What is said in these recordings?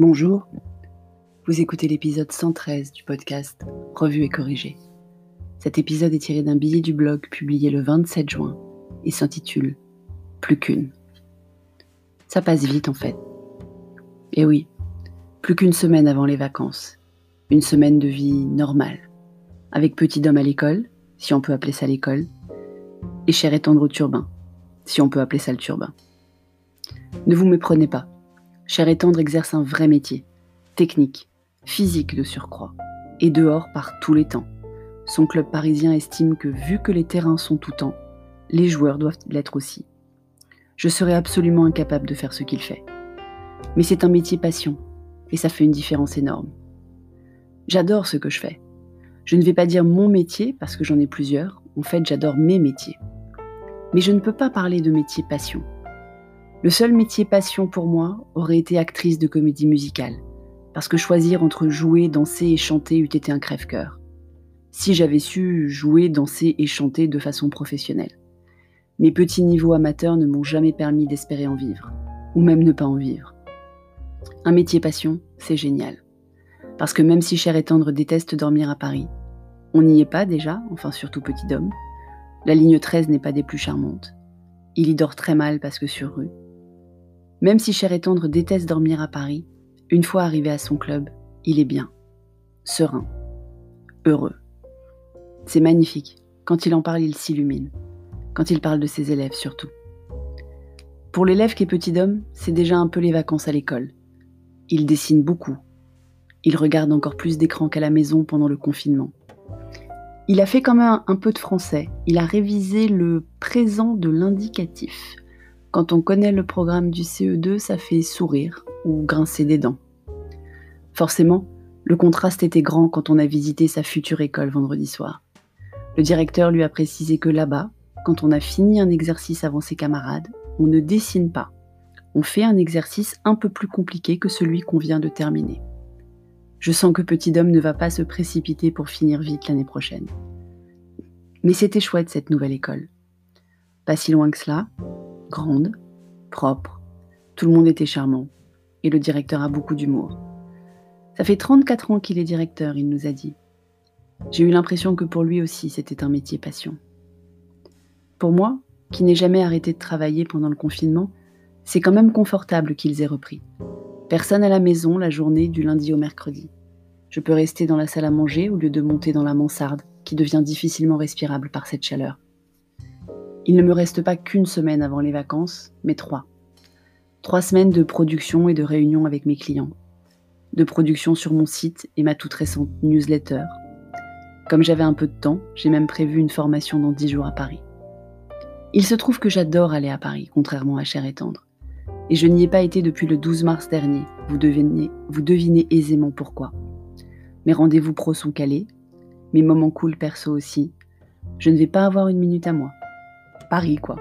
Bonjour, vous écoutez l'épisode 113 du podcast Revue et corrigé. Cet épisode est tiré d'un billet du blog publié le 27 juin et s'intitule Plus qu'une. Ça passe vite en fait. Et oui, plus qu'une semaine avant les vacances. Une semaine de vie normale. Avec petit homme à l'école, si on peut appeler ça l'école, et cher et tendre au turbin, si on peut appeler ça le turbin. Ne vous méprenez pas. Cher et tendre exerce un vrai métier, technique, physique de surcroît, et dehors par tous les temps. Son club parisien estime que vu que les terrains sont tout temps, les joueurs doivent l'être aussi. Je serais absolument incapable de faire ce qu'il fait. Mais c'est un métier passion, et ça fait une différence énorme. J'adore ce que je fais. Je ne vais pas dire mon métier parce que j'en ai plusieurs, en fait j'adore mes métiers. Mais je ne peux pas parler de métier passion. Le seul métier passion pour moi aurait été actrice de comédie musicale, parce que choisir entre jouer, danser et chanter eût été un crève-cœur. Si j'avais su jouer, danser et chanter de façon professionnelle. Mes petits niveaux amateurs ne m'ont jamais permis d'espérer en vivre, ou même ne pas en vivre. Un métier passion, c'est génial. Parce que même si Cher et Tendre déteste dormir à Paris, on n'y est pas déjà, enfin surtout petit homme. La ligne 13 n'est pas des plus charmantes. Il y dort très mal parce que sur rue. Même si Cher et Tendre déteste dormir à Paris, une fois arrivé à son club, il est bien, serein, heureux. C'est magnifique. Quand il en parle, il s'illumine. Quand il parle de ses élèves surtout. Pour l'élève qui est petit homme, c'est déjà un peu les vacances à l'école. Il dessine beaucoup. Il regarde encore plus d'écran qu'à la maison pendant le confinement. Il a fait quand même un peu de français. Il a révisé le présent de l'indicatif. Quand on connaît le programme du CE2, ça fait sourire ou grincer des dents. Forcément, le contraste était grand quand on a visité sa future école vendredi soir. Le directeur lui a précisé que là-bas, quand on a fini un exercice avant ses camarades, on ne dessine pas. On fait un exercice un peu plus compliqué que celui qu'on vient de terminer. Je sens que Petit Homme ne va pas se précipiter pour finir vite l'année prochaine. Mais c'était chouette cette nouvelle école. Pas si loin que cela, grande, propre, tout le monde était charmant, et le directeur a beaucoup d'humour. Ça fait 34 ans qu'il est directeur, il nous a dit. J'ai eu l'impression que pour lui aussi c'était un métier passion. Pour moi, qui n'ai jamais arrêté de travailler pendant le confinement, c'est quand même confortable qu'ils aient repris. Personne à la maison la journée du lundi au mercredi. Je peux rester dans la salle à manger au lieu de monter dans la mansarde, qui devient difficilement respirable par cette chaleur. Il ne me reste pas qu'une semaine avant les vacances, mais trois. Trois semaines de production et de réunion avec mes clients. De production sur mon site et ma toute récente newsletter. Comme j'avais un peu de temps, j'ai même prévu une formation dans dix jours à Paris. Il se trouve que j'adore aller à Paris, contrairement à Cher et Tendre et je n'y ai pas été depuis le 12 mars dernier. Vous devinez, vous devinez aisément pourquoi. Mes rendez-vous pro sont calés, mes moments cool perso aussi. Je ne vais pas avoir une minute à moi. Paris, quoi.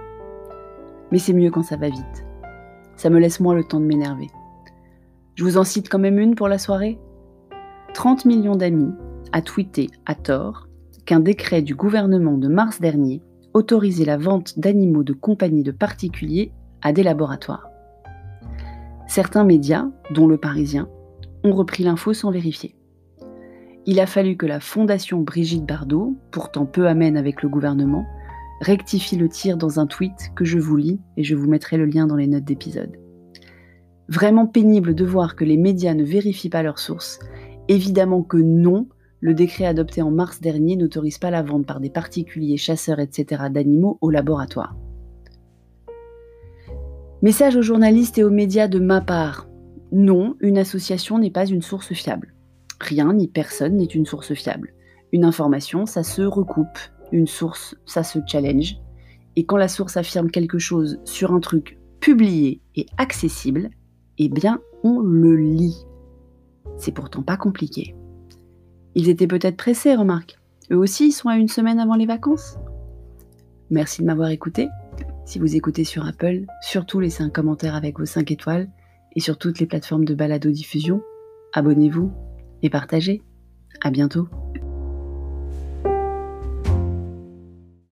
Mais c'est mieux quand ça va vite. Ça me laisse moins le temps de m'énerver. Je vous en cite quand même une pour la soirée 30 millions d'amis a tweeté à tort qu'un décret du gouvernement de mars dernier autorisait la vente d'animaux de compagnie de particuliers à des laboratoires. Certains médias, dont le Parisien, ont repris l'info sans vérifier. Il a fallu que la fondation Brigitte Bardot, pourtant peu amène avec le gouvernement, rectifie le tir dans un tweet que je vous lis et je vous mettrai le lien dans les notes d'épisode. Vraiment pénible de voir que les médias ne vérifient pas leurs sources. Évidemment que non, le décret adopté en mars dernier n'autorise pas la vente par des particuliers, chasseurs, etc. d'animaux au laboratoire. Message aux journalistes et aux médias de ma part. Non, une association n'est pas une source fiable. Rien ni personne n'est une source fiable. Une information, ça se recoupe. Une source, ça se challenge. Et quand la source affirme quelque chose sur un truc publié et accessible, eh bien, on le lit. C'est pourtant pas compliqué. Ils étaient peut-être pressés, remarque. Eux aussi, ils sont à une semaine avant les vacances. Merci de m'avoir écouté. Si vous écoutez sur Apple, surtout laissez un commentaire avec vos 5 étoiles et sur toutes les plateformes de balado-diffusion. Abonnez-vous et partagez. À bientôt.